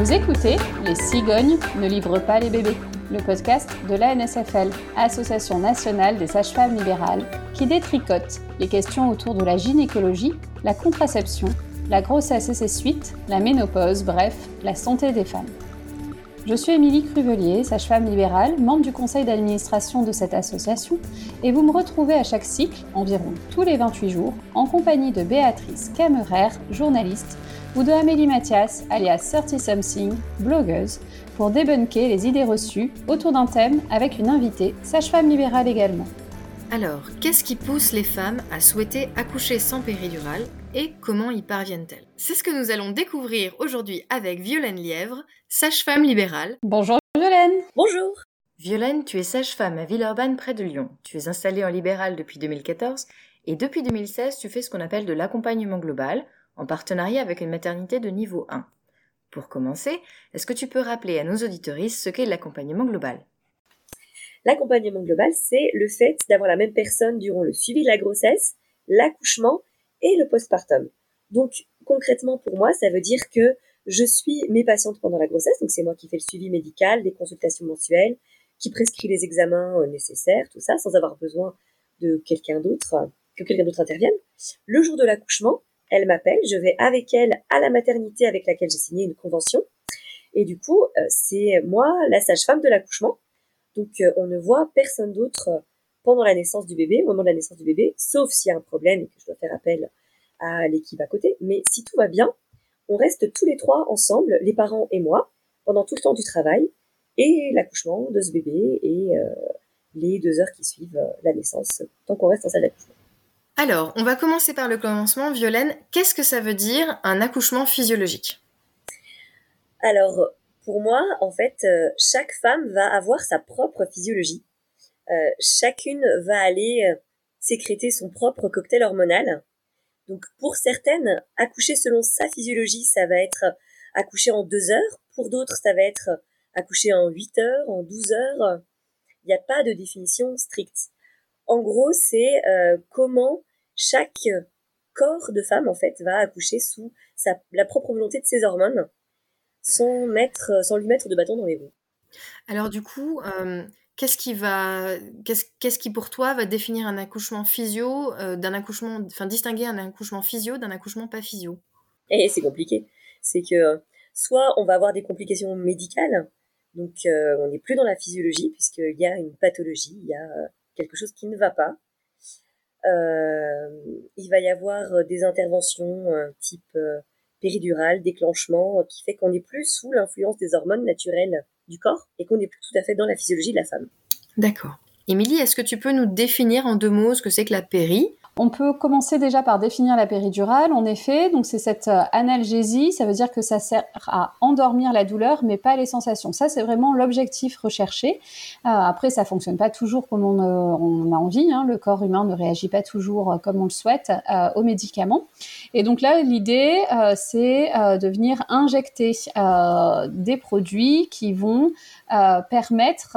Vous écoutez Les cigognes ne livrent pas les bébés, le podcast de l'ANSFL, Association nationale des sages-femmes libérales, qui détricote les questions autour de la gynécologie, la contraception, la grossesse et ses suites, la ménopause, bref, la santé des femmes. Je suis Émilie Cruvelier, sage-femme libérale, membre du conseil d'administration de cette association, et vous me retrouvez à chaque cycle, environ tous les 28 jours, en compagnie de Béatrice Camerer, journaliste, ou de Amélie Mathias, alias 30 Something, blogueuse, pour débunker les idées reçues autour d'un thème avec une invitée, sage-femme libérale également. Alors, qu'est-ce qui pousse les femmes à souhaiter accoucher sans péridurale et comment y parviennent-elles? C'est ce que nous allons découvrir aujourd'hui avec Violaine Lièvre, sage-femme libérale. Bonjour Violaine Bonjour Violaine, tu es sage-femme à Villeurbanne près de Lyon. Tu es installée en libéral depuis 2014 et depuis 2016, tu fais ce qu'on appelle de l'accompagnement global en partenariat avec une maternité de niveau 1. Pour commencer, est-ce que tu peux rappeler à nos auditoristes ce qu'est l'accompagnement global? L'accompagnement global, c'est le fait d'avoir la même personne durant le suivi de la grossesse, l'accouchement et le postpartum. Donc concrètement pour moi, ça veut dire que je suis mes patientes pendant la grossesse, donc c'est moi qui fais le suivi médical, des consultations mensuelles, qui prescrit les examens euh, nécessaires, tout ça, sans avoir besoin de quelqu'un d'autre, que quelqu'un d'autre intervienne. Le jour de l'accouchement, elle m'appelle, je vais avec elle à la maternité avec laquelle j'ai signé une convention. Et du coup, euh, c'est moi la sage-femme de l'accouchement. Donc euh, on ne voit personne d'autre pendant la naissance du bébé, au moment de la naissance du bébé, sauf s'il y a un problème et que je dois faire appel à l'équipe à côté. Mais si tout va bien, on reste tous les trois ensemble, les parents et moi, pendant tout le temps du travail et l'accouchement de ce bébé et euh, les deux heures qui suivent euh, la naissance, tant qu'on reste en salle d'accouchement. Alors, on va commencer par le commencement. Violaine, qu'est-ce que ça veut dire un accouchement physiologique? Alors, pour moi, en fait, euh, chaque femme va avoir sa propre physiologie. Euh, chacune va aller euh, sécréter son propre cocktail hormonal. Donc pour certaines, accoucher selon sa physiologie, ça va être accoucher en deux heures. Pour d'autres, ça va être accoucher en 8 heures, en 12 heures. Il n'y a pas de définition stricte. En gros, c'est comment chaque corps de femme en fait va accoucher sous sa, la propre volonté de ses hormones, sans mettre, sans lui mettre de bâton dans les roues. Alors du coup, Qu'est-ce qui va, qu'est-ce, qui pour toi va définir un accouchement physio euh, d'un accouchement, enfin distinguer un accouchement physio d'un accouchement pas physio? Et eh, c'est compliqué. C'est que soit on va avoir des complications médicales, donc euh, on n'est plus dans la physiologie puisqu'il y a une pathologie, il y a euh, quelque chose qui ne va pas. Il va y avoir des interventions type péridurale, déclenchement, qui fait qu'on n'est plus sous l'influence des hormones naturelles du corps et qu'on n'est plus tout à fait dans la physiologie de la femme. D'accord. Émilie, est-ce que tu peux nous définir en deux mots ce que c'est que la péri? On peut commencer déjà par définir la péridurale. En effet, donc c'est cette euh, analgésie, ça veut dire que ça sert à endormir la douleur, mais pas les sensations. Ça, c'est vraiment l'objectif recherché. Euh, après, ça fonctionne pas toujours comme on, euh, a envie. Hein. Le corps humain ne réagit pas toujours comme on le souhaite aux médicaments. Et donc là, l'idée, c'est de venir injecter des produits qui vont permettre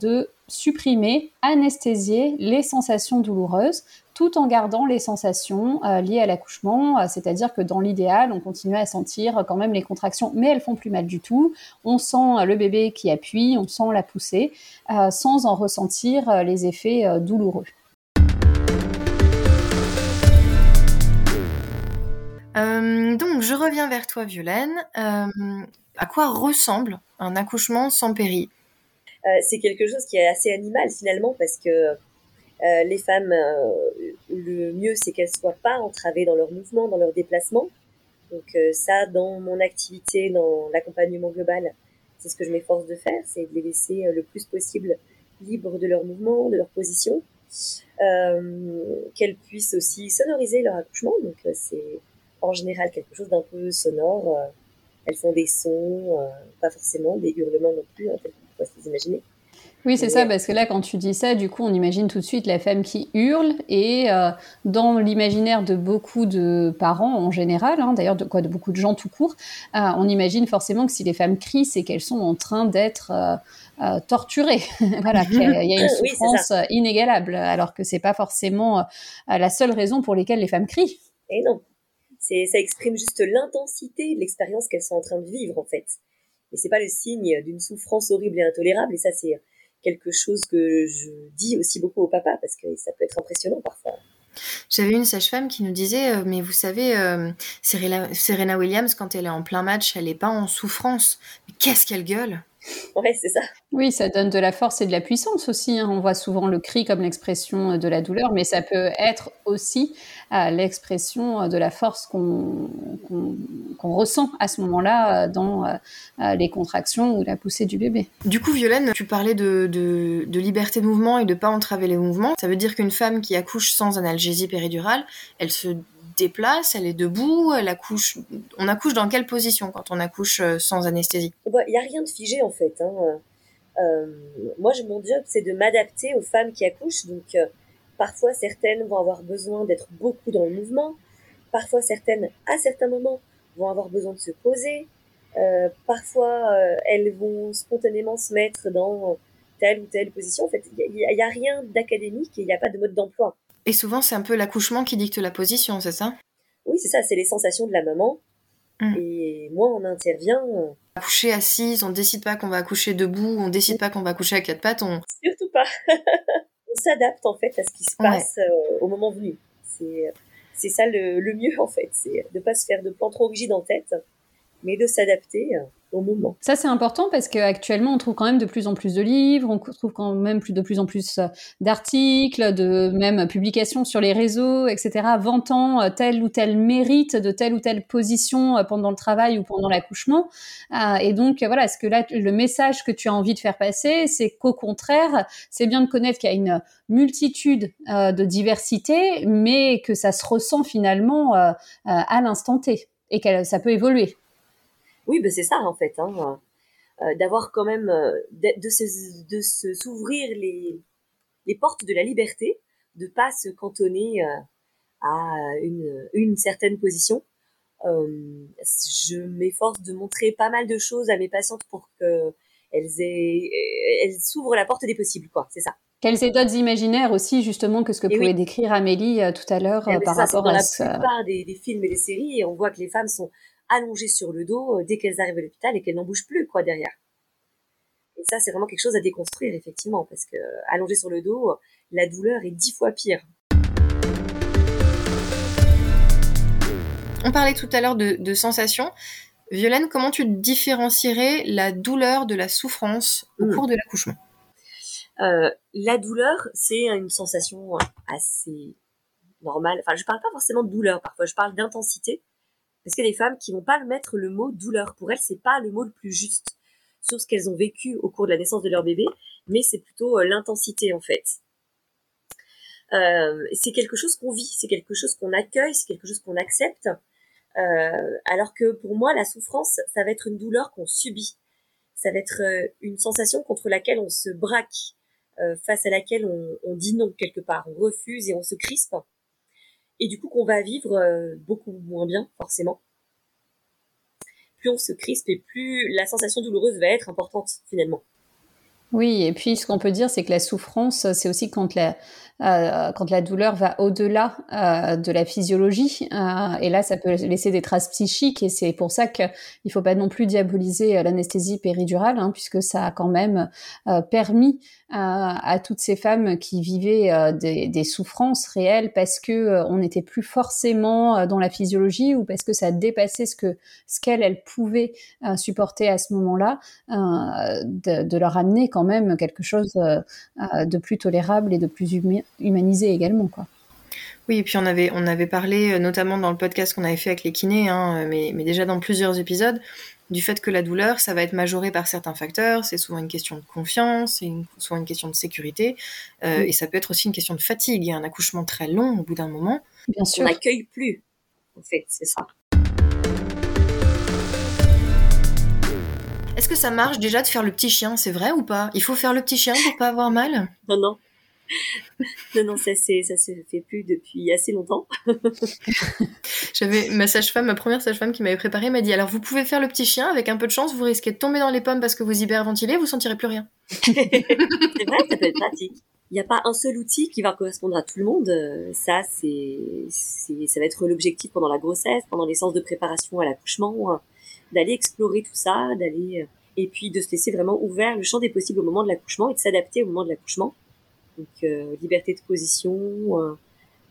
de supprimer, anesthésier les sensations douloureuses tout en gardant les sensations euh, liées à l'accouchement, euh, c'est-à-dire que dans l'idéal, on continue à sentir quand même les contractions, mais elles font plus mal du tout. On sent euh, le bébé qui appuie, on sent la poussée, sans en ressentir les effets douloureux. donc, je reviens vers toi, Violaine. à quoi ressemble un accouchement sans péri? C'est quelque chose qui est assez animal finalement parce que euh, les femmes, euh, le mieux, c'est qu'elles soient pas entravées dans leur mouvement, dans leur déplacement. Donc euh, ça, dans mon activité, dans l'accompagnement global, c'est ce que je m'efforce de faire, c'est de les laisser le plus possible libres de leur mouvement, de leur position, qu'elles puissent aussi sonoriser leur accouchement. Donc c'est en général quelque chose d'un peu sonore. elles font des sons, pas forcément des hurlements non plus, hein, peut se imaginer. Oui, c'est ça, parce que là, quand tu dis ça, du coup, on imagine tout de suite la femme qui hurle, et euh, dans l'imaginaire de beaucoup de parents en général, hein, d'ailleurs de quoi, de beaucoup de gens tout court, euh, on imagine forcément que si les femmes crient, c'est qu'elles sont en train d'être euh, torturées. voilà, qu'il y a une souffrance inégalable, alors que c'est pas forcément la seule raison pour laquelle les femmes crient. Et non, ça exprime juste l'intensité de l'expérience qu'elles sont en train de vivre en fait. Et c'est pas le signe d'une souffrance horrible et intolérable. Et ça, c'est quelque chose que je dis aussi beaucoup au papa parce que ça peut être impressionnant parfois. J'avais une sage-femme qui nous disait, euh, mais vous savez, euh, Serena, Williams, quand elle est en plein match, elle n'est pas en souffrance. Mais qu'est-ce qu'elle gueule Ouais, c'est ça. Oui, ça donne de la force et de la puissance aussi. Hein. On voit souvent le cri comme l'expression de la douleur, mais ça peut être aussi euh, l'expression de la force qu'on ressent à ce moment-là dans les contractions ou la poussée du bébé. Du coup, Violaine, tu parlais de, de liberté de mouvement et de pas entraver les mouvements. Ça veut dire qu'une femme qui accouche sans analgésie péridurale, elle se déplace, elle est debout, elle accouche. On accouche dans quelle position quand on accouche euh, sans anesthésie? Il n'y a rien de figé en fait. Hein. Euh, moi, mon job, c'est de m'adapter aux femmes qui accouchent. Donc, euh, parfois, certaines vont avoir besoin d'être beaucoup dans le mouvement. Parfois, certaines, à certains moments, vont avoir besoin de se poser. parfois, elles vont spontanément se mettre dans telle ou telle position. En fait, il n'y a, a, rien d'académique et il n'y a pas de mode d'emploi. Et souvent, c'est un peu l'accouchement qui dicte la position, c'est ça? Oui, c'est ça, c'est les sensations de la maman. Mm. Et moi, on intervient. Euh, accoucher assise, on décide pas qu'on va accoucher debout, on décide pas qu'on va accoucher à quatre pattes. On... Surtout pas. on s'adapte en fait à ce qui se passe euh, au moment venu. C'est, c'est ça le, le mieux en fait, c'est de pas se faire de plan trop rigide en tête, mais de s'adapter. Euh, moment. Ça, c'est important parce qu'actuellement, on trouve quand même de plus en plus de livres, on trouve quand même de plus en plus euh, d'articles, de même publications sur les réseaux, etc., vantant euh, tel ou tel mérite de telle ou telle position pendant le travail ou pendant l'accouchement. Et donc, voilà, est-ce que là, le message que tu as envie de faire passer, c'est qu'au contraire, c'est bien de connaître qu'il y a une multitude de diversité, mais que ça se ressent finalement à l'instant T et que ça peut évoluer. Oui, ben c'est ça en fait, hein, euh, d'avoir quand même euh, de, de, se, de se s'ouvrir les, les portes de la liberté, de pas se cantonner euh, à une, une certaine position. Euh, je m'efforce de montrer pas mal de choses à mes patientes pour que elles aient, elles s'ouvrent la porte des possibles, quoi. C'est ça. Quelles d'autres imaginaires aussi, justement, que ce que pouvait décrire Amélie tout à l'heure eh par rapport à ça. Dans la plupart des, des, films et des séries, on voit que les femmes sont allongées sur le dos euh, dès qu'elles arrivent à l'hôpital et qu'elles n'en bougent plus quoi derrière. Et ça, c'est vraiment quelque chose à déconstruire effectivement, parce que euh, allongées sur le dos, euh, la douleur est dix fois pire. On parlait tout à l'heure de, de sensations. Violaine, comment tu différencierais la douleur de la souffrance au hmm. cours de l'accouchement? Euh, La douleur, c'est une sensation assez normale. Enfin, je parle pas forcément de douleur. Parfois, je parle d'intensité. Parce qu'il y a des femmes qui vont pas mettre le mot douleur. Pour elles, c'est pas le mot le plus juste sur ce qu'elles ont vécu au cours de la naissance de leur bébé, mais c'est plutôt euh, l'intensité en fait. Euh, c'est quelque chose qu'on vit, c'est quelque chose qu'on accueille, c'est quelque chose qu'on accepte. Euh, alors que pour moi, la souffrance, ça va être une douleur qu'on subit. Ça va être une sensation contre laquelle on se braque, face à laquelle on, dit non quelque part, on refuse et on se crispe et du coup qu'on va vivre euh, beaucoup moins bien forcément. Plus on se crispe et plus la sensation douloureuse va être importante finalement. Oui, et puis ce qu'on peut dire, c'est que la souffrance, c'est aussi quand la, euh, quand la douleur va au-delà euh, de la physiologie. Euh, et là, ça peut laisser des traces psychiques. Et c'est pour ça qu'il ne faut pas non plus diaboliser l'anesthésie péridurale, hein, puisque ça a quand même permis à toutes ces femmes qui vivaient des, souffrances réelles parce que on n'était plus forcément dans la physiologie ou parce que ça dépassait ce que ce qu'elles elles pouvaient supporter à ce moment-là, de, de, leur amener quand même quelque chose de plus tolérable et de plus humanisé également, quoi. Oui, et puis on avait, on avait parlé, euh, notamment dans le podcast qu'on avait fait avec les kinés, hein, mais, mais, déjà dans plusieurs épisodes, du fait que la douleur, ça va être majoré par certains facteurs. C'est souvent une question de confiance, c'est souvent une question de sécurité, euh, et ça peut être aussi une question de fatigue. Il y a un accouchement très long au bout d'un moment. Bien sûr. On n'accueille plus, en fait, c'est ça. Est-ce que ça marche déjà de faire le petit chien, c'est vrai ou pas? Il faut faire le petit chien pour pas avoir mal? Non, non non, non, ça, ça se fait plus depuis assez longtemps. J'avais ma sage-femme, ma première sage-femme qui m'avait préparé, m'a dit alors vous pouvez faire le petit chien, avec un peu de chance, vous risquez de tomber dans les pommes parce que vous hyperventilez, vous sentirez plus rien. c'est vrai, ça peut être pratique. Il n'y a pas un seul outil qui va correspondre à tout le monde. Ça, c'est, ça va être l'objectif pendant la grossesse, pendant les séances de préparation à l'accouchement. D'aller explorer tout ça, d'aller et puis de se laisser vraiment ouvert le champ des possibles au moment de l'accouchement et de s'adapter au moment de l'accouchement. Donc liberté de position,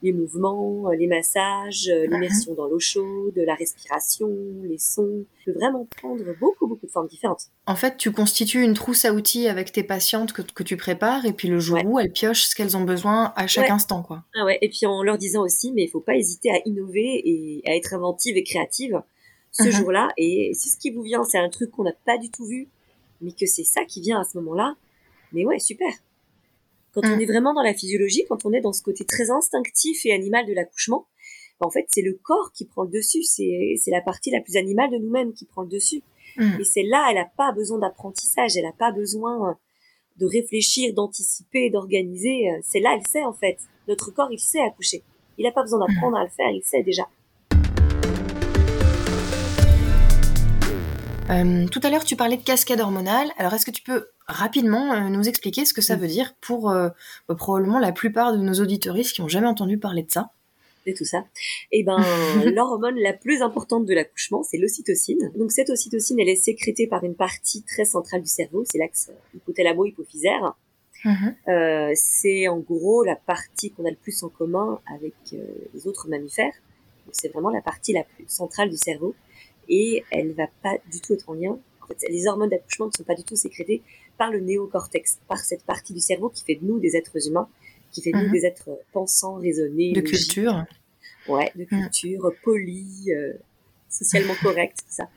les mouvements, euh, les massages, euh, l'immersion dans l'eau chaude, la respiration, les sons. Tu peux vraiment prendre beaucoup, beaucoup de formes différentes. En fait, tu constitues une trousse à outils avec tes patientes que, que tu prépares et puis le jour où elles piochent ce qu'elles ont besoin à chaque instant, quoi. Ah ouais. Et puis en leur disant aussi, mais il faut pas hésiter à innover et à être inventive et créative ce uh-huh. jour-là. Et si ce qui vous vient, c'est un truc qu'on n'a pas du tout vu, mais que c'est ça qui vient à ce moment-là, mais ouais, super. Quand on mm. est vraiment dans la physiologie, quand on est dans ce côté très instinctif et animal de l'accouchement, en fait, c'est le corps qui prend le dessus. C'est la partie la plus animale de nous-mêmes qui prend le dessus. Mm. Et c'est là, elle n'a pas besoin d'apprentissage, elle n'a pas besoin euh, de réfléchir, d'anticiper, d'organiser. Euh, c'est là, elle sait en fait. Notre corps, il sait accoucher. Il n'a pas besoin d'apprendre à le faire, il sait déjà. Euh, tout à l'heure, tu parlais de cascade hormonale. Alors, est-ce que tu peux rapidement euh, nous expliquer ce que ça mm. veut dire pour euh, bah, probablement la plupart de nos auditoristes qui n'ont jamais entendu parler de ça? Et tout ça. Eh ben, l'hormone la plus importante de l'accouchement, c'est l'ocytocine. Donc cette ocytocine, elle est sécrétée par une partie très centrale du cerveau, c'est l'axe hypothalamo-hypophysaire. Mm-hmm. C'est en gros la partie qu'on a le plus en commun avec les autres mammifères. C'est vraiment la partie la plus centrale du cerveau et elle va pas du tout être en lien. En fait, les hormones d'accouchement ne sont pas du tout sécrétées par le néocortex, par cette partie du cerveau qui fait de nous des êtres humains, qui fait de nous mhm. des êtres pensants, raisonnés, de culture. Ouais, de mhm. culture, polis, euh, socialement correct, tout ça.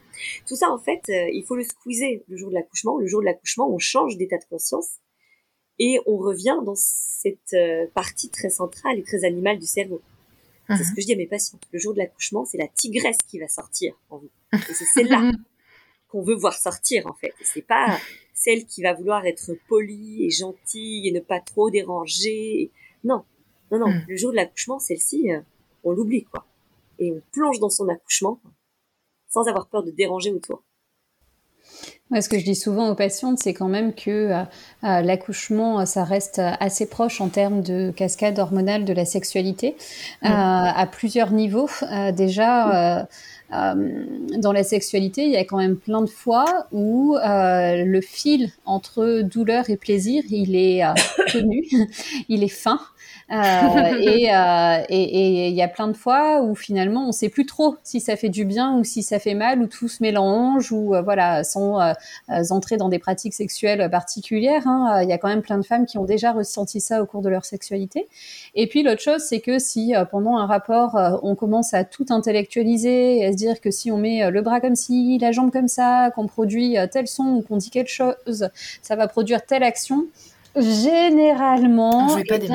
Tout ça, en fait, euh, il faut le squeezer le jour de l'accouchement. Le jour de l'accouchement, on change d'état de conscience et on revient dans cette euh, partie très centrale et très animale du cerveau. C'est ce mhm. que je dis à mes patients. Le jour de l'accouchement, c'est la tigresse qui va sortir en vous. Et c'est celle-là qu'on veut voir sortir, en fait. C'est pas celle qui va vouloir être polie et gentille et ne pas trop déranger. Non, non, non. Hmm. Le jour de l'accouchement, celle-ci, euh, on l'oublie, quoi. Et on plonge dans son accouchement sans avoir peur de déranger autour. Ce que je dis souvent aux patientes, c'est quand même que euh, euh, l'accouchement, ça reste assez proche en termes de cascade hormonale de la sexualité, à plusieurs niveaux. déjà, euh, dans la sexualité, il y a quand même plein de fois où euh, le fil entre douleur et plaisir, il est euh, tenu, il est fin. Euh, euh, et il y a plein de fois où finalement on sait plus trop si ça fait du bien ou si ça fait mal ou tout se mélange ou euh, voilà sans entrer dans des pratiques sexuelles particulières. Hein. Il y a quand même plein de femmes qui ont déjà ressenti ça au cours de leur sexualité. Et puis l'autre chose, c'est que si pendant un rapport on commence à tout intellectualiser à dire que si on met le bras comme ci, la jambe comme ça, qu'on produit tel son ou qu'on dit quelque chose, ça va produire telle action généralement, eh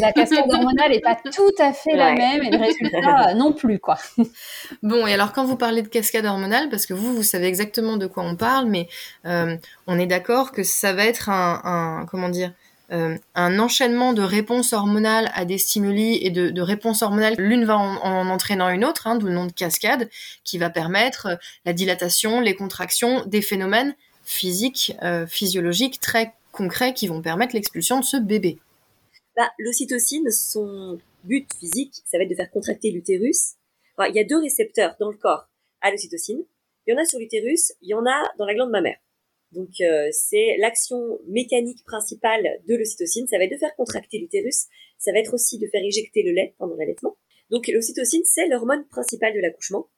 la cascade hormonale n'est pas tout à fait la même et le résultat non plus, quoi. Bon, et alors quand vous parlez de cascade hormonale, parce que vous, vous savez exactement de quoi on parle, mais euh, on est d'accord que ça va être un, comment dire, euh, un enchaînement de réponses hormonales à des stimuli et de, réponses hormonales, l'une va en, entraînant une autre, hein, d'où le nom de cascade, qui va permettre euh, la dilatation, les contractions, des phénomènes physiques, physiologiques très concrets qui vont permettre l'expulsion de ce bébé bah, L'ocytocine, son but physique, ça va être de faire contracter l'utérus. il y a deux récepteurs dans le corps à l'ocytocine. Il y en a sur l'utérus, il y en a dans la glande mammaire. Donc euh, c'est l'action mécanique principale de l'ocytocine, ça va être de faire contracter l'utérus, ça va être aussi de faire éjecter le lait pendant l'allaitement. Donc l'ocytocine, c'est l'hormone principale de l'accouchement.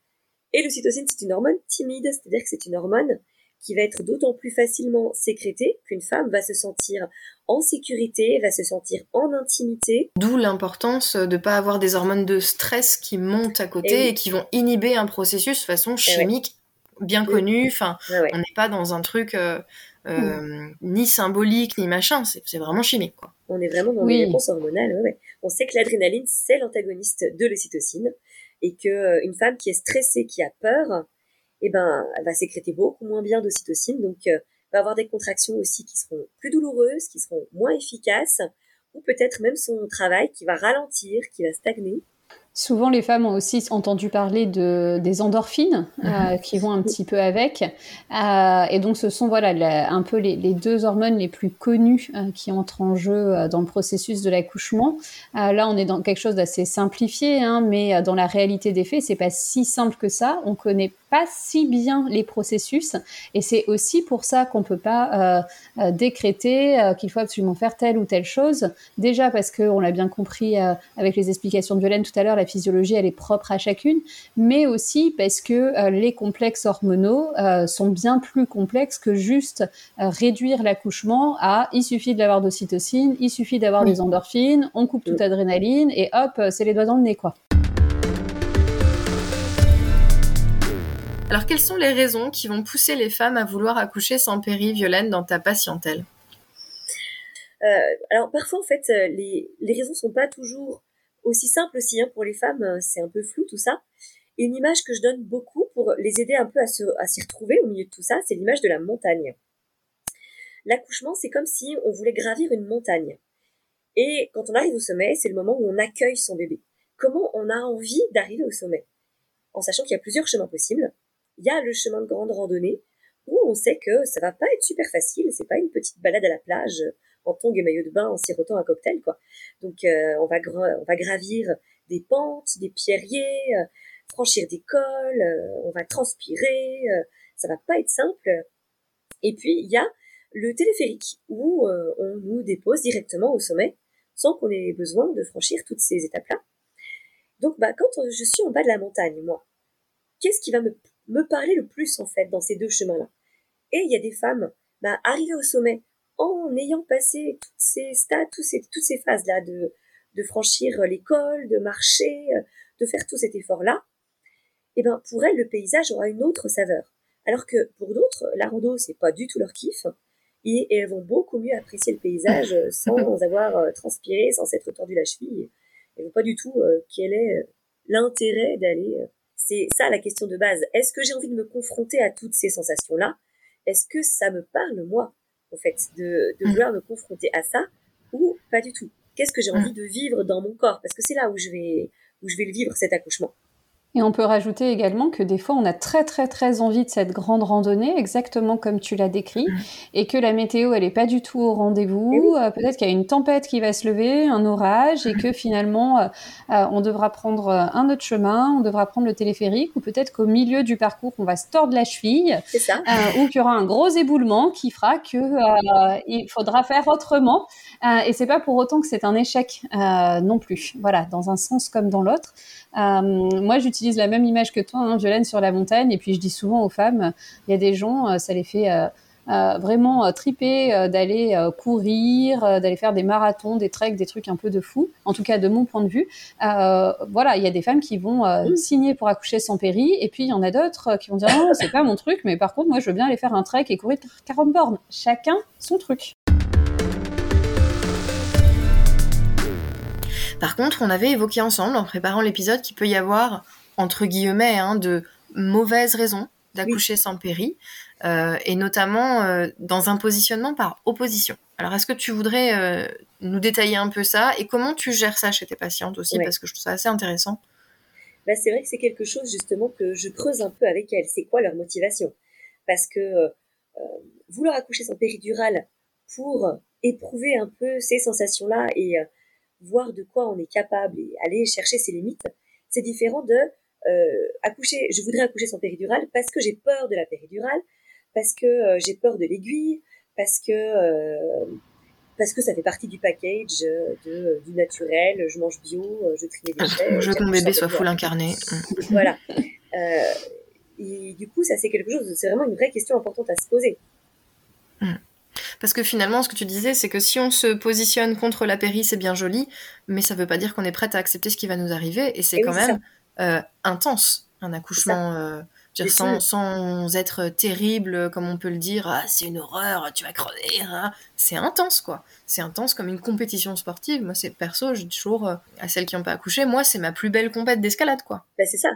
Et l'ocytocine, c'est une hormone timide, c'est-à-dire que c'est une hormone qui va être d'autant plus facilement sécrétée qu'une femme va se sentir en sécurité, va se sentir en intimité. D'où l'importance de ne pas avoir des hormones de stress qui montent à côté eh et, qui vont inhiber un processus de façon eh chimique bien connu. Enfin, on n'est pas dans un truc euh, euh, ni symbolique ni machin, c'est vraiment chimique. Quoi. On est vraiment dans oui. une réponse hormonale. On sait que l'adrénaline, c'est l'antagoniste de l'ocytocine et qu'une euh, femme qui est stressée, qui a peur, eh ben, elle va sécréter beaucoup moins bien d'ocytocine, donc euh, va avoir des contractions aussi qui seront plus douloureuses, qui seront moins efficaces, ou peut-être même son travail qui va ralentir, qui va stagner. Souvent, les femmes ont aussi entendu parler de, des endorphines euh, qui vont un petit peu avec. Euh, et donc, ce sont voilà un peu les, deux hormones les plus connues euh, qui entrent en jeu dans le processus de l'accouchement. là, on est dans quelque chose d'assez simplifié, hein, mais dans la réalité des faits, c'est pas si simple que ça. On connaît pas si bien les processus, et c'est aussi pour ça qu'on peut pas décréter qu'il faut absolument faire telle ou telle chose. Déjà parce que on l'a bien compris avec les explications de Violaine tout à l'heure, physiologie, elle est propre à chacune, mais aussi parce que euh, les complexes hormonaux euh, sont bien plus complexes que juste euh, réduire l'accouchement à il suffit de l'avoir d'ocytocine, il suffit d'avoir des endorphines, on coupe toute adrénaline et hop, c'est les doigts dans le nez, quoi. Alors, quelles sont les raisons qui vont pousser les femmes à vouloir accoucher sans péri, Violaine, dans ta patientèle? Alors parfois en fait les, les raisons sont pas toujours aussi simple aussi hein, pour les femmes, euh, c'est un peu flou tout ça. Et une image que je donne beaucoup pour les aider un peu à, s'y retrouver au milieu de tout ça, c'est l'image de la montagne. L'accouchement, c'est comme si on voulait gravir une montagne. Et quand on arrive au sommet, c'est le moment où on accueille son bébé. Comment on a envie d'arriver au sommet? En sachant qu'il y a plusieurs chemins possibles. Il y a le chemin de grande randonnée, où on sait que ça va pas être super facile, c'est pas une petite balade à la plage en tongs et maillot de bain en sirotant un cocktail, quoi. Donc, euh, on, va gravir des pentes, des pierriers, euh, franchir des cols, euh, on va transpirer, ça va pas être simple. Et puis, il y a le téléphérique, où on nous dépose directement au sommet, sans qu'on ait besoin de franchir toutes ces étapes-là. Donc, bah, quand je suis en bas de la montagne, moi, qu'est-ce qui va me, me parler le plus, en fait, dans ces deux chemins-là? Et il y a des femmes, bah, arrivées au sommet, en ayant passé toutes ces stades, toutes ces, toutes ces phases-là de, de franchir l'école, de marcher, de faire tout cet effort-là, eh ben, pour elles, le paysage aura une autre saveur. Alors que pour d'autres, la rando, c'est pas du tout leur kiff. Et, elles vont beaucoup mieux apprécier le paysage sans avoir euh, transpiré, sans s'être tordu la cheville. Elles vont pas du tout euh, quel est euh, l'intérêt d'aller. C'est ça la question de base. Est-ce que j'ai envie de me confronter à toutes ces sensations-là? Est-ce que ça me parle moi? En fait, de, de mm. vouloir me confronter à ça ou pas du tout. Qu'est-ce que j'ai mm. envie de vivre dans mon corps? Parce que c'est là où je vais où je vais le vivre cet accouchement. Et on peut rajouter également que des fois, on a très très très envie de cette grande randonnée, exactement comme tu l'as décrit, et que la météo, elle est pas du tout au rendez-vous. Euh, peut-être qu'il y a une tempête qui va se lever, un orage, et que finalement, euh, euh, on devra prendre un autre chemin, on devra prendre le téléphérique, ou peut-être qu'au milieu du parcours, on va se tordre la cheville, ça. ou qu'il y aura un gros éboulement qui fera que il faudra faire autrement. et c'est pas pour autant que c'est un échec non plus. Voilà, dans un sens comme dans l'autre. moi, j'utilise la même image que toi, hein, Violaine, sur la montagne. Et puis je dis souvent aux femmes, il y a des gens, euh, ça les fait euh, euh, vraiment triper d'aller courir, d'aller faire des marathons, des treks, des trucs un peu de fou. En tout cas, de mon point de vue, voilà, il y a des femmes qui vont signer pour accoucher sans péri, et puis il y en a d'autres qui vont dire non, c'est pas mon truc, mais par contre, moi, je veux bien aller faire un trek et courir 40 bornes. Chacun son truc. Par contre, on avait évoqué ensemble, en préparant l'épisode, qu'il peut y avoir entre guillemets, hein, de mauvaises raisons d'accoucher sans péri, euh, et notamment euh, dans un positionnement par opposition. Alors, est-ce que tu voudrais euh, nous détailler un peu ça et comment tu gères ça chez tes patientes aussi, parce que je trouve ça assez intéressant. Bah, c'est vrai que c'est quelque chose justement que je creuse un peu avec elles. C'est quoi leur motivation? Parce que vouloir accoucher sans péridurale pour éprouver un peu ces sensations-là et voir de quoi on est capable et aller chercher ses limites, c'est différent de euh, accoucher, je voudrais accoucher sans péridurale parce que j'ai peur de la péridurale, parce que euh, j'ai peur de l'aiguille, parce que euh, parce que ça fait partie du package de, du naturel, je mange bio, je trie mes déchets. Je veux que mon bébé soit full incarné. voilà. et du coup, ça c'est quelque chose, c'est vraiment une vraie question importante à se poser. Mm. Parce que finalement, ce que tu disais, c'est que si on se positionne contre la péri, c'est bien joli, mais ça veut pas dire qu'on est prête à accepter ce qui va nous arriver, et c'est quand même intense, un accouchement. Euh, sans, sans, être terrible, comme on peut le dire, ah, c'est une horreur, tu vas crever. Hein. C'est intense, quoi. C'est intense comme une compétition sportive. Moi, c'est perso, je dis toujours euh, à celles qui n'ont pas accouché, moi, c'est ma plus belle compète d'escalade, quoi. Bah, c'est ça.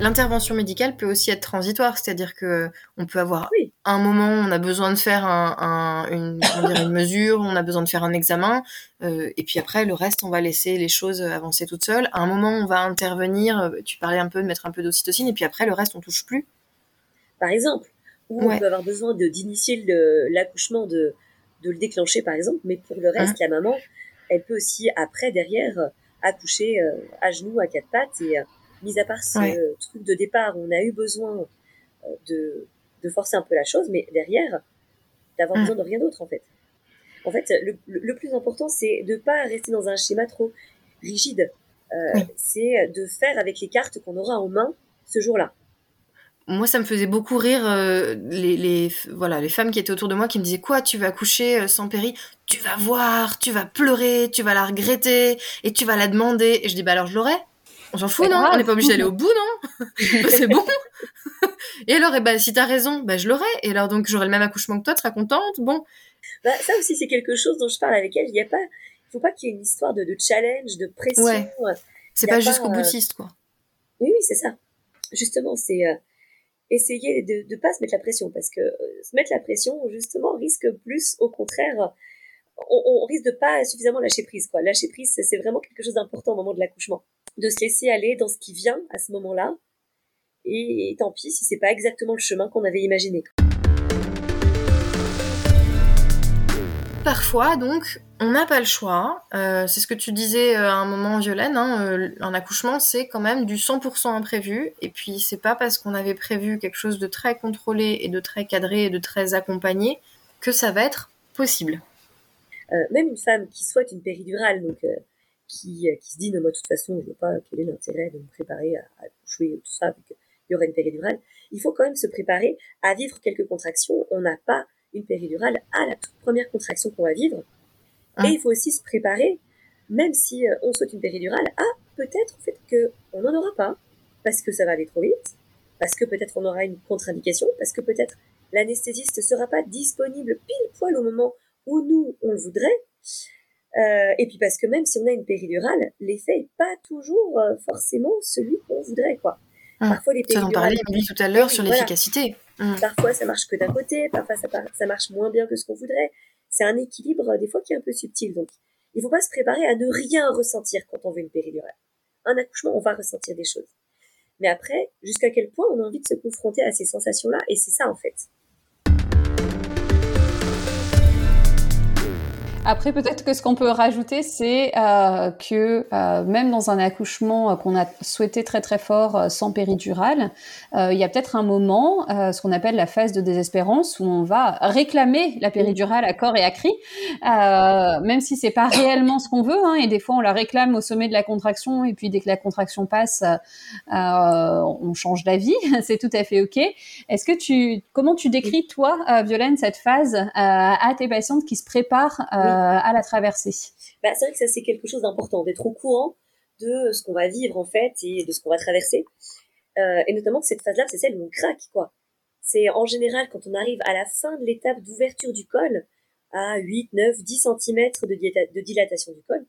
L'intervention médicale peut aussi être transitoire, c'est-à-dire que on peut avoir un moment où on a besoin de faire un, une, une, mesure, on a besoin de faire un examen, euh, et puis après le reste, on va laisser les choses avancer toutes seules. À un moment, on va intervenir. Euh, tu parlais un peu de mettre un peu d'ocytocine, et puis après le reste, on touche plus. Par exemple, ou on peut avoir besoin d'initier l'accouchement, de, de le déclencher par exemple, mais pour le reste, hein la maman, elle peut aussi après derrière accoucher euh, à genoux, à quatre pattes. Et euh, mis à part ce truc de départ, on a eu besoin euh, de, de forcer un peu la chose, mais derrière, d'avoir mm. besoin de rien d'autre en fait. En fait, le, le plus important, c'est de pas rester dans un schéma trop rigide. C'est de faire avec les cartes qu'on aura en main ce jour-là moi, ça me faisait beaucoup rire les, les, voilà les femmes qui étaient autour de moi qui me disaient quoi, tu vas coucher sans péri? Tu vas voir, tu vas pleurer, tu vas la regretter et tu vas la demander. Et je dis, bah alors je l'aurai. On s'en fout, non On n'est pas obligé d'aller au bout, non C'est bon. et alors, eh ben, si t'as raison, bah, je l'aurai. Et alors, donc, j'aurai le même accouchement que toi, tu seras contente. Bon. Bah, ça aussi, c'est quelque chose dont je parle avec elle. Il y a pas, il faut pas qu'il y ait une histoire de, de challenge, de pression. Ouais. C'est pas, jusqu'au boutiste, quoi. Oui, oui, c'est ça. Justement, c'est euh, essayer de ne pas se mettre la pression parce que euh, se mettre la pression, justement, risque plus, au contraire, on, on, risque de pas suffisamment lâcher prise. Quoi. Lâcher prise, c'est vraiment quelque chose d'important au moment de l'accouchement. De se laisser aller dans ce qui vient à ce moment-là. Et, tant pis si c'est pas exactement le chemin qu'on avait imaginé. Parfois, donc, on n'a pas le choix. Euh, c'est ce que tu disais euh, à un moment, Violaine. Hein, euh, un accouchement, c'est quand même du 100% imprévu. Et puis, c'est pas parce qu'on avait prévu quelque chose de très contrôlé et de très cadré et de très accompagné que ça va être possible. Euh, même une femme qui souhaite une péridurale, donc euh, qui, euh, qui se dit non moi de toute façon je vois pas quel est l'intérêt de me préparer à, à coucher tout ça, vu y aurait une péridurale, il faut quand même se préparer à vivre quelques contractions. On n'a pas une péridurale à la toute première contraction qu'on va vivre. Ah. Et il faut aussi se préparer, même si on souhaite une péridurale, à peut-être en fait que on n'en aura pas, parce que ça va aller trop vite, parce que peut-être on aura une contre-indication, parce que peut-être l'anesthésiste ne sera pas disponible pile poil au moment où nous, on le voudrait. Euh, et puis parce que même si on a une péridurale, l'effet n'est pas toujours euh, forcément celui qu'on voudrait, quoi. Hum. Parfois, les péridurales... Ça, on tout à l'heure sur l'efficacité. Hum. Parfois, ça marche que d'un côté, parfois, ça, ça marche moins bien que ce qu'on voudrait. C'est un équilibre, euh, des fois, qui est un peu subtil. Donc, il faut pas se préparer à ne rien ressentir quand on veut une péridurale. Un accouchement, on va ressentir des choses. Mais après, jusqu'à quel point on a envie de se confronter à ces sensations-là, et c'est ça, en fait. Après, peut-être que ce qu'on peut rajouter, c'est euh, que euh, même dans un accouchement euh, qu'on a souhaité très très fort sans péridurale, il y a peut-être un moment, ce qu'on appelle la phase de désespérance, où on va réclamer la péridurale à corps et à cri, même si c'est pas réellement ce qu'on veut. Hein, et des fois, on la réclame au sommet de la contraction, et puis dès que la contraction passe, on change d'avis. c'est tout à fait ok. Est-ce que tu, comment tu décris toi, Violaine, cette phase à tes patientes qui se préparent euh, à la traversée bah, C'est vrai que ça c'est quelque chose d'important, d'être au courant de ce qu'on va vivre en fait et de ce qu'on va traverser. Euh, et notamment cette phase-là, c'est celle où on craque quoi. C'est en général quand on arrive à la fin de l'étape d'ouverture du col, à 8, 9, 10 cm de, de dilatation du col.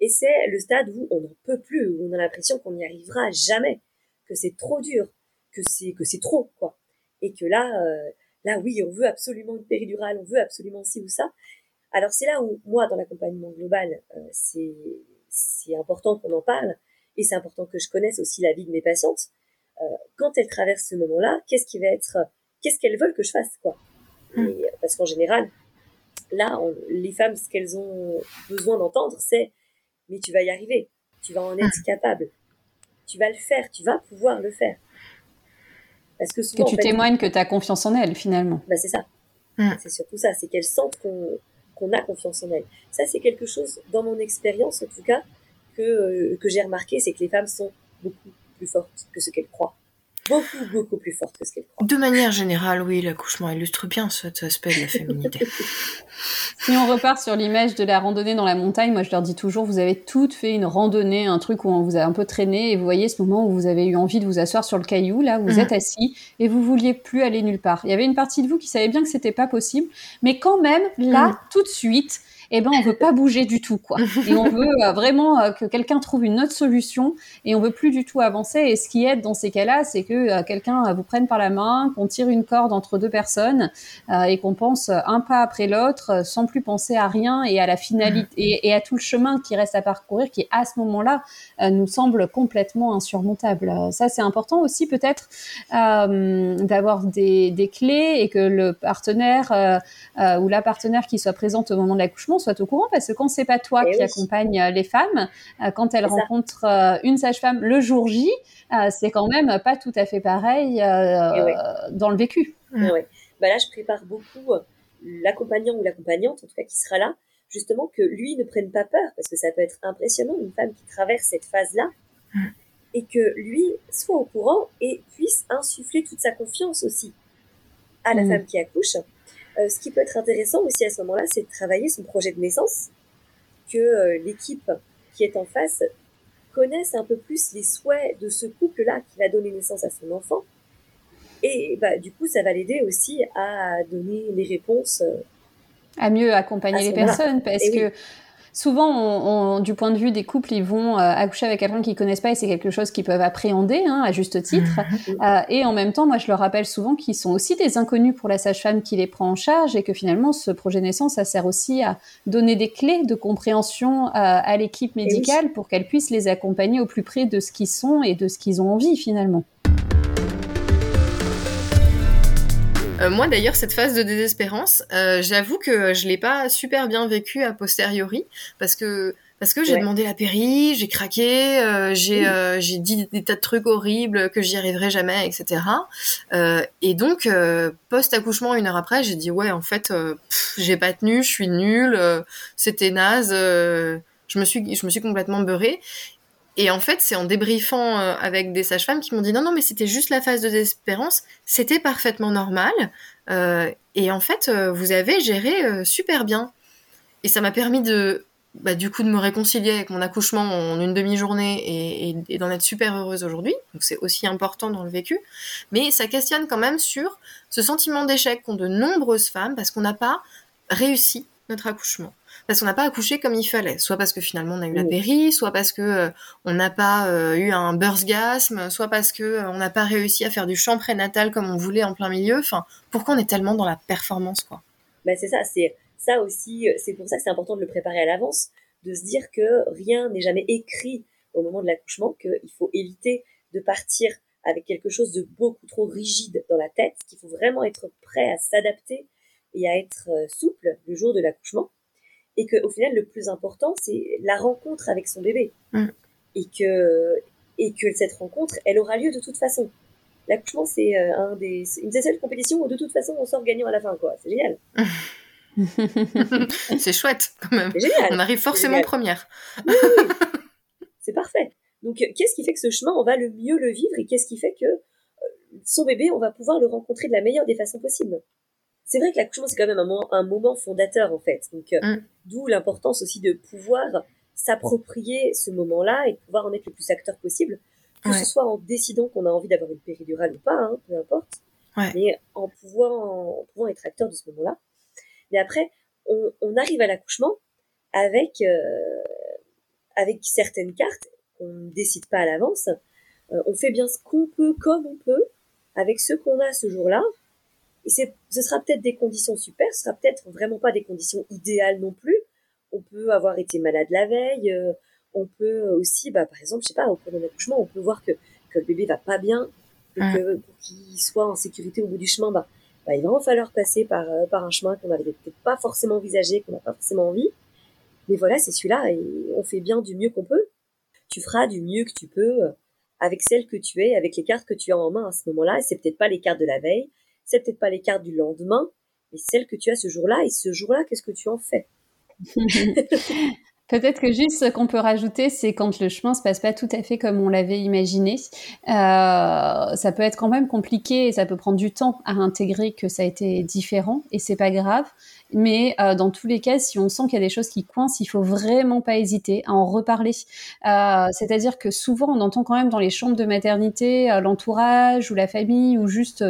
Et c'est le stade où on n'en peut plus, où on a l'impression qu'on n'y arrivera jamais, que c'est trop dur, que c'est que c'est trop quoi. Et que là, euh, là oui, on veut absolument une péridurale, on veut absolument ci ou ça. Alors c'est là où moi, dans l'accompagnement global, euh, c'est c'est important qu'on en parle et c'est important que je connaisse aussi la vie de mes patientes. Euh, quand elles traversent ce moment-là, qu'est-ce qui va être, qu'est-ce qu'elles veulent que je fasse, quoi? Hmm. et, Parce qu'en général, là, les femmes, ce qu'elles ont besoin d'entendre, c'est mais tu vas y arriver, tu vas en être hmm. capable, tu vas le faire, tu vas pouvoir le faire. Parce que, souvent, que tu témoignes que tu as confiance en elles, finalement. Bah, c'est ça. Hmm. C'est surtout ça, c'est qu'elles sentent qu'on qu'on a confiance en elle. Ça, c'est quelque chose, dans mon expérience en tout cas, que, euh, que j'ai remarqué, c'est que les femmes sont beaucoup plus fortes que ce qu'elles croient beaucoup, beaucoup plus forte que ce qu'elle croit. De manière générale, oui, l'accouchement illustre bien cet aspect de la féminité. si on repart sur l'image de la randonnée dans la montagne, moi je leur dis toujours, vous avez toutes fait une randonnée, un truc où on vous a un peu traîné, et vous voyez ce moment où vous avez eu envie de vous asseoir sur le caillou, là, où vous mhm. êtes assis, et vous vouliez plus aller nulle part. Il y avait une partie de vous qui savait bien que c'était pas possible, mais quand même, là, mhm. tout de suite, eh ben on veut pas bouger du tout quoi. Et on veut euh, vraiment euh, que quelqu'un trouve une autre solution et on veut plus du tout avancer. Et ce qui aide dans ces cas-là, c'est que euh, quelqu'un vous prenne par la main, qu'on tire une corde entre deux personnes et qu'on pense un pas après l'autre sans plus penser à rien et à la finalité et, et, à tout le chemin qui reste à parcourir qui à ce moment-là nous semble complètement insurmontable. Ça c'est important aussi peut-être d'avoir des, des, clés et que le partenaire ou la partenaire qui soit présente au moment de l'accouchement soit au courant parce que quand c'est pas toi eh qui accompagne euh, les femmes, euh, quand elles rencontrent euh, une sage-femme le jour J, c'est quand même pas tout à fait pareil eh dans le vécu. Eh bah là, je prépare beaucoup l'accompagnant ou l'accompagnante, en tout cas qui sera là, justement que lui ne prenne pas peur, parce que ça peut être impressionnant, une femme qui traverse cette phase-là, et que lui soit au courant et puisse insuffler toute sa confiance aussi à la mm. femme qui accouche. Ce qui peut être intéressant aussi à ce moment-là, c'est de travailler son projet de naissance, que euh, l'équipe qui est en face connaisse un peu plus les souhaits de ce couple-là qui va donner naissance à son enfant. Et bah, du coup, ça va l'aider aussi à donner les réponses. Euh, à mieux accompagner les personnes, parce que souvent, on, du point de vue des couples, ils vont euh, accoucher avec quelqu'un qu'ils connaissent pas et c'est quelque chose qu'ils peuvent appréhender hein, à juste titre. Mhm. Euh, et en même temps, moi, je leur rappelle souvent qu'ils sont aussi des inconnus pour la sage-femme qui les prend en charge et que finalement, ce projet naissance, ça sert aussi à donner des clés de compréhension euh, à l'équipe médicale pour qu'elle puisse les accompagner au plus près de ce qu'ils sont et de ce qu'ils ont envie finalement. Euh, moi d'ailleurs, cette phase de désespérance, euh, j'avoue que je l'ai pas super bien vécue a posteriori parce que parce que j'ai demandé la péri, j'ai craqué, euh, j'ai dit des tas de trucs horribles que j'y arriverai jamais, etc. et donc post accouchement une heure après, j'ai dit ouais en fait j'ai pas tenu, je suis nulle, c'était naze, je me suis je me suis complètement beurrée et en fait, c'est en débriefant euh, avec des sages-femmes qui m'ont dit non, non, mais c'était juste la phase de désespérance, c'était parfaitement normal. Euh, et en fait, euh, vous avez géré super bien. Et ça m'a permis de, bah, du coup, de me réconcilier avec mon accouchement en une demi-journée et, d'en être super heureuse aujourd'hui. Donc c'est aussi important dans le vécu. Mais ça questionne quand même sur ce sentiment d'échec qu'ont de nombreuses femmes parce qu'on n'a pas réussi notre accouchement parce qu'on n'a pas accouché comme il fallait, soit parce que finalement on a eu la péri, soit parce que euh, on n'a pas euh, eu un burstgasme, soit parce que euh, on n'a pas réussi à faire du chant prénatal comme on voulait en plein milieu. Enfin, pourquoi on est tellement dans la performance, quoi? Ben c'est ça, c'est ça aussi, c'est pour ça que c'est important de le préparer à l'avance, de se dire que rien n'est jamais écrit au moment de l'accouchement, qu'il faut éviter de partir avec quelque chose de beaucoup trop rigide dans la tête, qu'il faut vraiment être prêt à s'adapter et à être souple le jour de l'accouchement et que au final le plus important c'est la rencontre avec son bébé. Mm. et que et que cette rencontre elle aura lieu de toute façon. L'accouchement c'est euh, un des une des seules compétitions où de toute façon on sort gagnant à la fin quoi. C'est génial. C'est chouette quand même. Génial. on arrive forcément première. C'est parfait. Donc qu'est-ce qui fait que ce chemin on va le mieux le vivre et qu'est-ce qui fait que euh, son bébé on va pouvoir le rencontrer de la meilleure des façons possibles? C'est vrai que l'accouchement c'est quand même un moment, un moment fondateur en fait. Donc euh, mm. d'où l'importance aussi de pouvoir s'approprier ce moment-là et de pouvoir en être le plus acteur possible, que ce soit en décidant qu'on a envie d'avoir une péridurale ou pas, hein, peu importe, mais en pouvant, en pouvant être acteur de ce moment-là. Mais après, on, on arrive à l'accouchement avec euh, avec certaines cartes qu'on ne décide pas à l'avance. Euh, on fait bien ce qu'on peut comme on peut avec ce qu'on a ce jour-là et c'est, ce sera peut-être des conditions super, ce sera peut-être vraiment pas des conditions idéales non plus. On peut avoir été malade la veille, euh, on peut aussi, bah, par exemple, je sais pas, au cours d'un accouchement, on peut voir que, que le bébé va pas bien, et que pour qu'il soit en sécurité au bout du chemin, bah, bah il va en falloir passer par, euh, par un chemin qu'on n'avait peut-être pas forcément envisagé, qu'on n'a pas forcément envie. Mais voilà, c'est celui-là, et on fait bien du mieux qu'on peut. Tu feras du mieux que tu peux euh, avec celle que tu es, avec les cartes que tu as en main à ce moment-là, et c'est peut-être pas les cartes de la veille, c'est peut-être pas les cartes du lendemain, mais celles que tu as ce jour-là. Et ce jour-là, qu'est-ce que tu en fais? Peut-être que juste ce qu'on peut rajouter, c'est quand le chemin se passe pas tout à fait comme on l'avait imaginé. Euh, ça peut être quand même compliqué et ça peut prendre du temps à intégrer que ça a été différent et c'est pas grave. Mais euh, dans tous les cas, si on sent qu'il y a des choses qui coincent, il faut vraiment pas hésiter à en reparler. Euh, c'est-à-dire que souvent, on entend quand même dans les chambres de maternité l'entourage ou la famille ou juste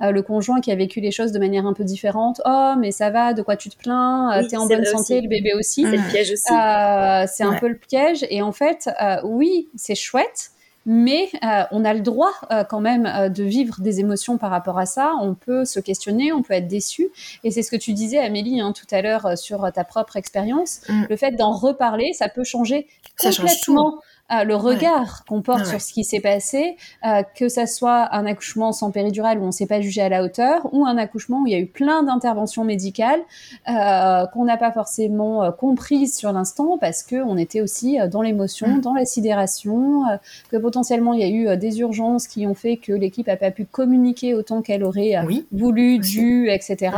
le conjoint qui a vécu les choses de manière un peu différente. Oh, mais ça va, de quoi tu te plains? T'es en bonne santé, le bébé aussi. C'est le piège aussi. c'est un peu le piège. Et en fait, oui, c'est chouette mais euh, on a le droit euh, quand même euh, de vivre des émotions par rapport à ça. On peut se questionner, on peut être déçu. Et c'est ce que tu disais, Amélie, hein, tout à l'heure sur ta propre expérience. Mm. Le fait d'en reparler, ça peut changer complètement euh, le regard qu'on porte sur ce qui s'est passé, euh, que ça soit un accouchement sans péridurale où on ne s'est pas jugé à la hauteur, ou un accouchement où il y a eu plein d'interventions médicales euh, qu'on n'a pas forcément comprises sur l'instant parce que on était aussi dans l'émotion, mm. dans la sidération, que potentiellement il y a eu des urgences qui ont fait que l'équipe n'a pas pu communiquer autant qu'elle aurait voulu, dû, etc.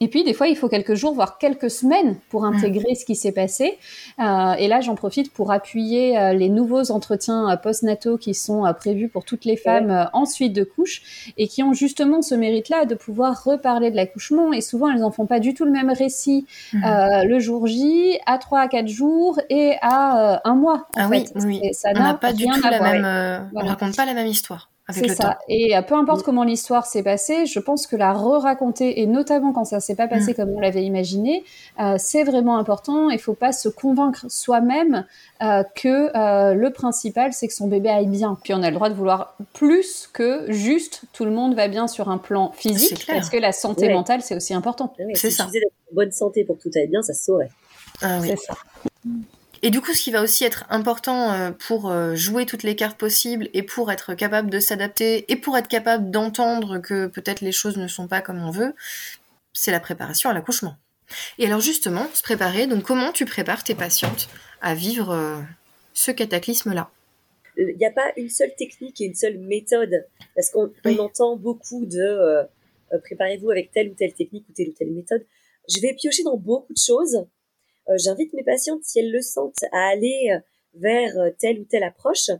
Et puis, des fois, il faut quelques jours, voire quelques semaines pour mm. intégrer ce qui s'est passé. Euh, et là, j'en profite pour appuyer euh, les nouveaux entretiens euh, post-nataux qui sont euh, prévus pour toutes les femmes en suite de couche et qui ont justement ce mérite-là de pouvoir reparler de l'accouchement. Et souvent, elles n'en font pas du tout le même récit mm. le jour J, à 3 à 4 jours et à un mois. En ah fait. oui, oui. ça n'a pas du tout la même. On raconte pas la même histoire. C'est ça. Et euh, peu importe comment l'histoire s'est passée, je pense que la re-raconter, et notamment quand ça s'est pas passé mm. comme on l'avait imaginé, euh, c'est vraiment important. Il faut pas se convaincre soi-même euh, que euh, le principal, c'est que son bébé aille bien. Puis on a le droit de vouloir plus que juste tout le monde va bien sur un plan physique, parce que la santé mentale, c'est aussi important. c'est ça. Si bonne santé pour que tout aille bien, ça se saurait. Ah, oui. C'est ça. Et du coup, ce qui va aussi être important euh, pour euh, jouer toutes les cartes possibles et pour être capable de s'adapter et pour être capable d'entendre que peut-être les choses ne sont pas comme on veut, c'est la préparation à l'accouchement. Et alors justement, se préparer, donc comment tu prépares tes patientes à vivre euh, ce cataclysme-là? Il n'y a pas une seule technique et une seule méthode, parce qu'on entend beaucoup de préparez-vous avec telle ou telle technique ou telle ou telle méthode. Je vais piocher dans beaucoup de choses euh, j'invite mes patientes, si elles le sentent, à aller euh, vers euh, telle ou telle approche.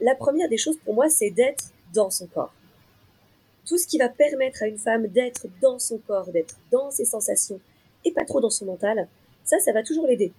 la première des choses pour moi, c'est d'être dans son corps. Tout ce qui va permettre à une femme d'être dans son corps, d'être dans ses sensations et pas trop dans son mental, ça, ça va toujours l'aider.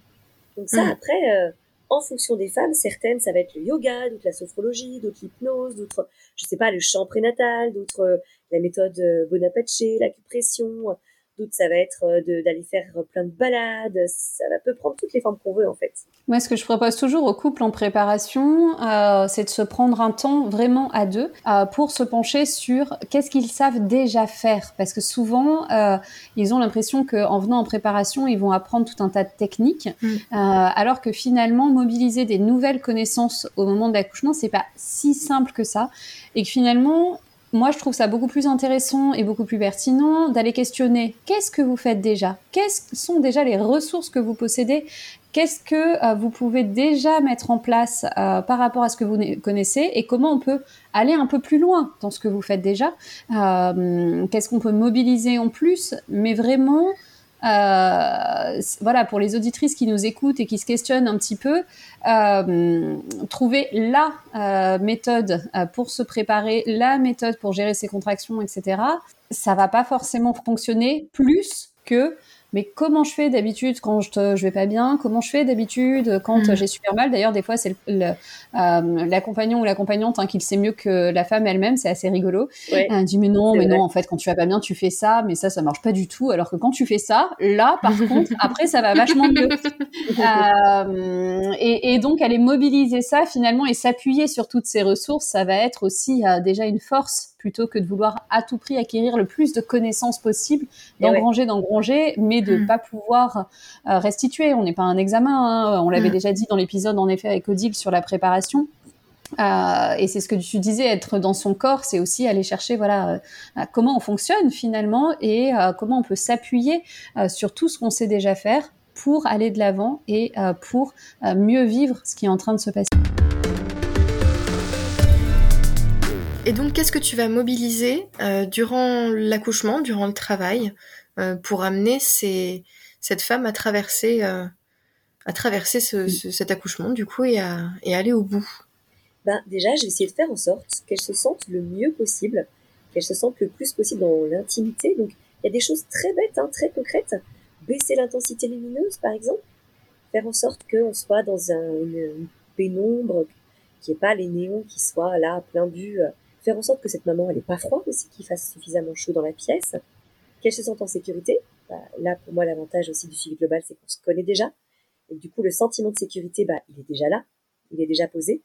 Donc ça, mm. après, en fonction des femmes, certaines, ça va être le yoga, d'autres la sophrologie, d'autres l'hypnose, d'autres, je sais pas, le chant prénatal, d'autres la méthode Bonaparte, l'acupression, D'autres, ça va être euh, d'aller faire plein de balades. Ça va peut prendre toutes les formes qu'on veut, en fait. Moi, ce que je propose toujours aux couples en préparation, euh, c'est de se prendre un temps vraiment à deux euh, pour se pencher sur qu'est-ce qu'ils savent déjà faire. Parce que souvent, euh, ils ont l'impression qu'en venant en préparation, ils vont apprendre tout un tas de techniques, mm. euh, alors que finalement, mobiliser des nouvelles connaissances au moment de l'accouchement, c'est pas si simple que ça. Et que finalement, moi, je trouve ça beaucoup plus intéressant et beaucoup plus pertinent d'aller questionner qu'est-ce que vous faites déjà? Quelles sont déjà les ressources que vous possédez? Qu'est-ce que euh, vous pouvez déjà mettre en place euh, par rapport à ce que vous connaissez et comment on peut aller un peu plus loin dans ce que vous faites déjà? Euh, Qu'est-ce qu'on peut mobiliser en plus? Mais vraiment, euh, voilà, pour les auditrices qui nous écoutent et qui se questionnent un petit peu, euh, trouver la euh, méthode pour se préparer, la méthode pour gérer ses contractions, etc. Ça va pas forcément fonctionner plus que mais comment je fais d'habitude quand je, te, je vais pas bien? Comment je fais d'habitude quand mm. j'ai super mal? D'ailleurs, des fois, c'est euh, l'accompagnant ou l'accompagnante hein, qui le sait mieux que la femme elle-même. C'est assez rigolo. Ouais. Elle dit mais non, mais non, en fait, quand tu vas pas bien, tu fais ça, mais ça, ça marche pas du tout. Alors que quand tu fais ça, là, par contre, après, ça va vachement mieux. euh, et, et, donc, aller mobiliser ça finalement et s'appuyer sur toutes ces ressources, ça va être aussi euh, déjà une force plutôt que de vouloir à tout prix acquérir le plus de connaissances possible, d'engranger, d'engranger, mais de mm. pas pouvoir euh, restituer. On n'est pas un examen. Hein. On l'avait mm. déjà dit dans l'épisode en effet avec Odile sur la préparation. Euh, et c'est ce que tu disais, être dans son corps, c'est aussi aller chercher voilà euh, comment on fonctionne finalement et comment on peut s'appuyer sur tout ce qu'on sait déjà faire pour aller de l'avant et pour mieux vivre ce qui est en train de se passer. Et donc, qu'est-ce que tu vas mobiliser euh, durant l'accouchement, durant le travail, euh, pour amener ces, cette femme à traverser, euh, à traverser ce, cet accouchement, du coup, et à, et aller au bout? Ben, Déjà, je vais essayer de faire en sorte qu'elle se sente le mieux possible, qu'elle se sente le plus possible dans l'intimité. Donc, Il y a des choses très bêtes, hein, très concrètes. Baisser l'intensité lumineuse, par exemple. Faire en sorte qu'on soit dans un, une, pénombre, qu'il n'y ait pas les néons qui soient là, plein but. Faire en sorte que cette maman, elle n'ait pas froid aussi, qu'il fasse suffisamment chaud dans la pièce. Qu'elle se sente en sécurité. Bah, là, pour moi, l'avantage aussi du suivi global, c'est qu'on se connaît déjà. Et du coup, le sentiment de sécurité, bah, il est déjà là. Il est déjà posé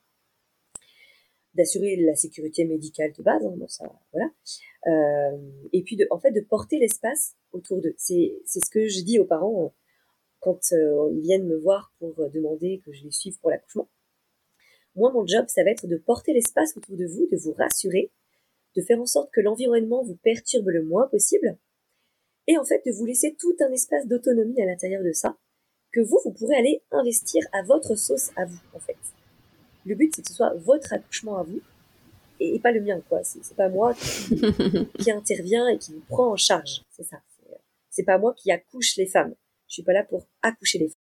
d'assurer la sécurité médicale de base, hein, ça, voilà. Euh, et puis en fait, de porter l'espace autour d'eux. C'est, c'est ce que je dis aux parents euh, quand euh, ils viennent me voir pour demander que je les suive pour l'accouchement. Moi, mon job, ça va être de porter l'espace autour de vous, de vous rassurer, de faire en sorte que l'environnement vous perturbe le moins possible, et en fait de vous laisser tout un espace d'autonomie à l'intérieur de ça, que vous, vous pourrez aller investir à votre sauce à vous, en fait. Le but, c'est que ce soit votre accouchement à vous et, pas le mien, quoi. C'est pas moi qui, qui, intervient et qui vous prend en charge. C'est ça. C'est pas moi qui accouche les femmes. Je suis pas là pour accoucher les femmes.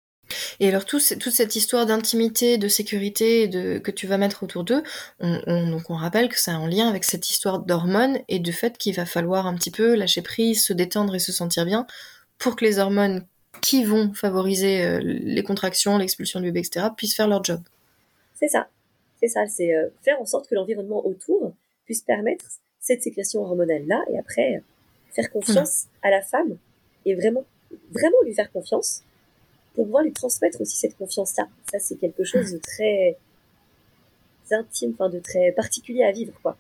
Et alors tout, toute cette histoire d'intimité, de sécurité de, que tu vas mettre autour d'eux, on, on, donc on rappelle que c'est en lien avec cette histoire d'hormones et du fait qu'il va falloir un petit peu lâcher prise, se détendre et se sentir bien pour que les hormones qui vont favoriser euh, les contractions, l'expulsion du bébé, etc., puissent faire leur job. C'est ça. C'est ça. C'est euh, faire en sorte que l'environnement autour puisse permettre cette sécrétion hormonale-là et après faire confiance à la femme et vraiment, vraiment lui faire confiance pour pouvoir lui transmettre aussi cette confiance-là. Ça, c'est quelque chose de très intime, enfin de très particulier à vivre, quoi.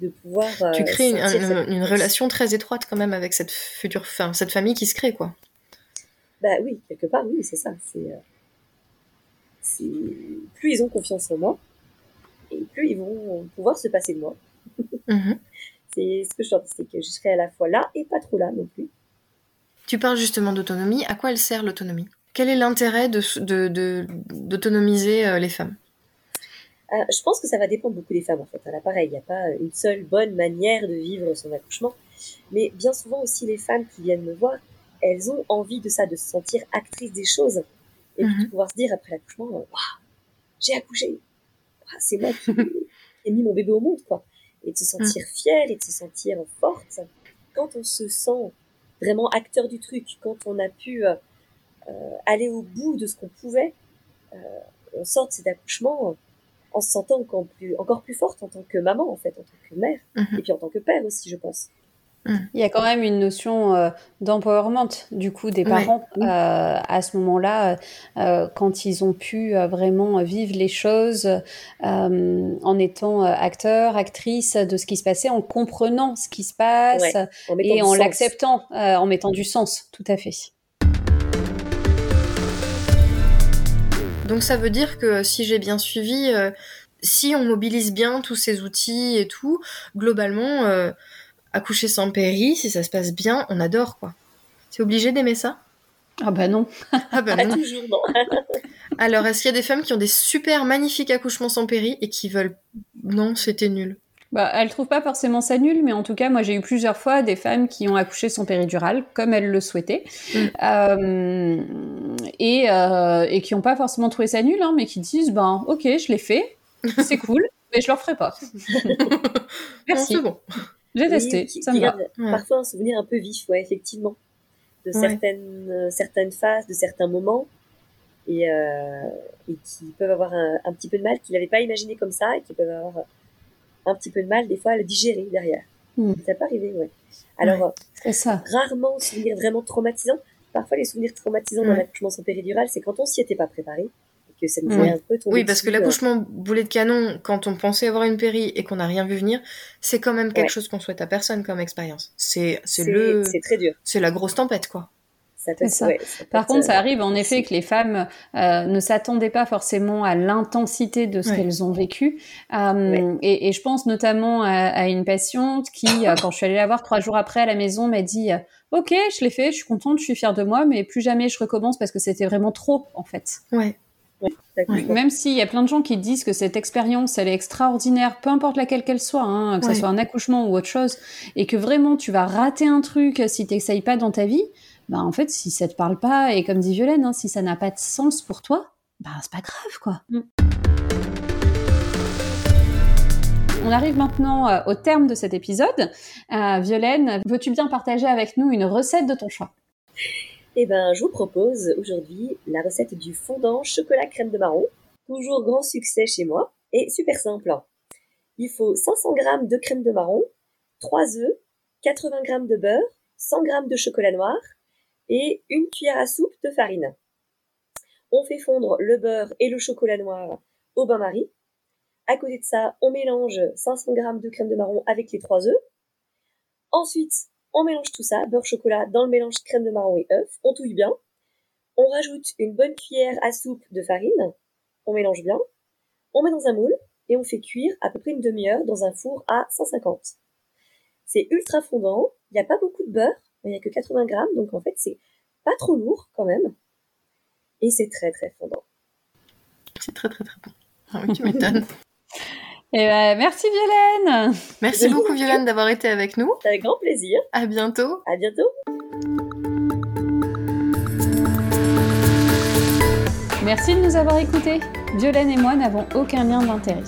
De pouvoir. Euh, tu crées une, une, relation très étroite quand même avec cette future, enfin, cette famille qui se crée, quoi. Bah oui, quelque part, oui, c'est ça. C'est euh, plus ils ont confiance en moi, et plus ils vont pouvoir se passer de moi. Mhm. C'est ce que je dis, c'est que je serai à la fois là et pas trop là non plus. Tu parles justement d'autonomie. À quoi elle sert l'autonomie? Quel est l'intérêt d'autonomiser de, euh, les femmes? Euh, Je pense que ça va dépendre beaucoup des femmes en fait. Là, pareil, il n'y a pas une seule bonne manière de vivre son accouchement. Mais bien souvent aussi, les femmes qui viennent me voir, elles ont envie de ça, de se sentir actrices des choses et puis de mhm. pouvoir se dire après l'accouchement, waouh, j'ai accouché, c'est moi qui ai mis mon bébé au monde, quoi. Et de se sentir mhm. fière et de se sentir forte. Quand on se sent vraiment acteur du truc, quand on a pu euh, euh aller au bout de ce qu'on pouvait, euh, on sort de cet accouchement en se sentant encore plus, encore plus forte en tant que maman, en fait, en tant que mère, mhm. et puis en tant que père aussi, je pense. Il y a quand même une notion euh, d'empowerment du coup des parents euh, à ce moment-là, euh, quand ils ont pu vraiment vivre les choses en étant acteurs, actrices de ce qui se passait, en comprenant ce qui se passe et en l'acceptant, en mettant du sens, tout à fait. Donc ça veut dire que si j'ai bien suivi, si on mobilise bien tous ces outils et tout, globalement accoucher sans péri, si ça se passe bien, on adore quoi. C'est obligé d'aimer ça? Ah bah non. ah bah non. toujours non. Alors, est-ce qu'il y a des femmes qui ont des super magnifiques accouchements sans péri et qui veulent? Non, c'était nul bah, elles trouvent pas forcément ça nul, mais en tout cas, moi, j'ai eu plusieurs fois des femmes qui ont accouché sans péridurale, comme elles le souhaitaient, mm. euh, et, euh, et, qui n'ont pas forcément trouvé ça nul, hein, mais qui disent, ben, ok, je l'ai fait, c'est cool, mais je le referai pas. Merci. bon. J'ai testé, ça me va. Parfois un souvenir un peu vif, ouais, effectivement, de certaines, euh, certaines phases, de certains moments, et, euh, et qui peuvent avoir un, un petit peu de mal, qu'ils n'avaient pas imaginé comme ça, et qui peuvent avoir un petit peu de mal, des fois, à le digérer derrière. Hmm. Ça peut arriver, ouais. Alors, ouais, ça. rarement souvenir vraiment traumatisant. Parfois, les souvenirs traumatisants dans l'accouchement sans péridurale, c'est quand on s'y était pas préparé oui, parce que l'accouchement boulet de canon, quand on pensait avoir une péri et qu'on n'a rien vu venir, c'est quand même quelque chose qu'on souhaite à personne comme expérience. C'est le. C'est très dur. C'est la grosse tempête, quoi. Ça Par contre, ça arrive en effet que les femmes euh, ne s'attendaient pas forcément à l'intensité de ce qu'elles ont vécu. Euh, et, et, je pense notamment à, à une patiente qui, euh, quand je suis allée la voir trois jours après à la maison, m'a dit Ok, je l'ai fait, je suis contente, je suis fière de moi, mais plus jamais je recommence parce que c'était vraiment trop, en fait. Ouais. Même s'il y a plein de gens qui disent que cette expérience, elle est extraordinaire, peu importe laquelle qu'elle soit, hein, que ce soit un accouchement ou autre chose, et que vraiment tu vas rater un truc si tu n'essayes pas dans ta vie, bah en fait, si ça te parle pas, et comme dit Violaine, hein, si ça n'a pas de sens pour toi, bah c'est pas grave, quoi. Mm. on arrive maintenant euh, au terme de cet épisode. Euh, Violaine, veux-tu bien partager avec nous une recette de ton choix? Eh ben, je vous propose aujourd'hui la recette du fondant chocolat crème de marron. Toujours grand succès chez moi et super simple. Il faut 500 g de crème de marron, 3 œufs, 80 g de beurre, 100 g de chocolat noir et une cuillère à soupe de farine. On fait fondre le beurre et le chocolat noir au bain-marie. À côté de ça, on mélange 500 g de crème de marron avec les 3 œufs. Ensuite, on mélange tout ça, beurre chocolat dans le mélange crème de marron et œufs. On touille bien. On rajoute une bonne cuillère à soupe de farine. On mélange bien. On met dans un moule et on fait cuire à peu près une demi-heure dans un four à 150. C'est ultra fondant. Il n'y a pas beaucoup de beurre. Il n'y a que 80 grammes. Donc en fait, c'est pas trop lourd quand même. Et c'est très très fondant. C'est très très très bon. Ah oui, tu m'étonnes. Eh ben, merci Violaine. Merci beaucoup Violaine d'avoir été avec nous. Avec grand plaisir. À bientôt. À bientôt. Merci de nous avoir écoutés. Violaine et moi n'avons aucun lien d'intérêt.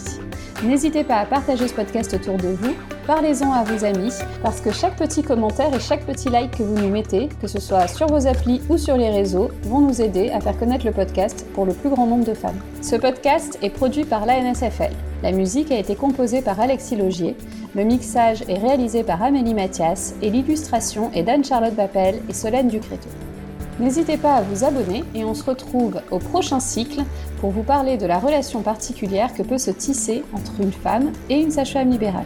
N'hésitez pas à partager ce podcast autour de vous, parlez-en à vos amis, parce que chaque petit commentaire et chaque petit like que vous nous mettez, que ce soit sur vos applis ou sur les réseaux, vont nous aider à faire connaître le podcast pour le plus grand nombre de femmes. Ce podcast est produit par l'ANSFL. La musique a été composée par Alexis Logier, le mixage est réalisé par Amélie Mathias et l'illustration est d'Anne-Charlotte Bappel et Solène Ducréto. N'hésitez pas à vous abonner et on se retrouve au prochain cycle pour vous parler de la relation particulière que peut se tisser entre une femme et une sage-femme libérale.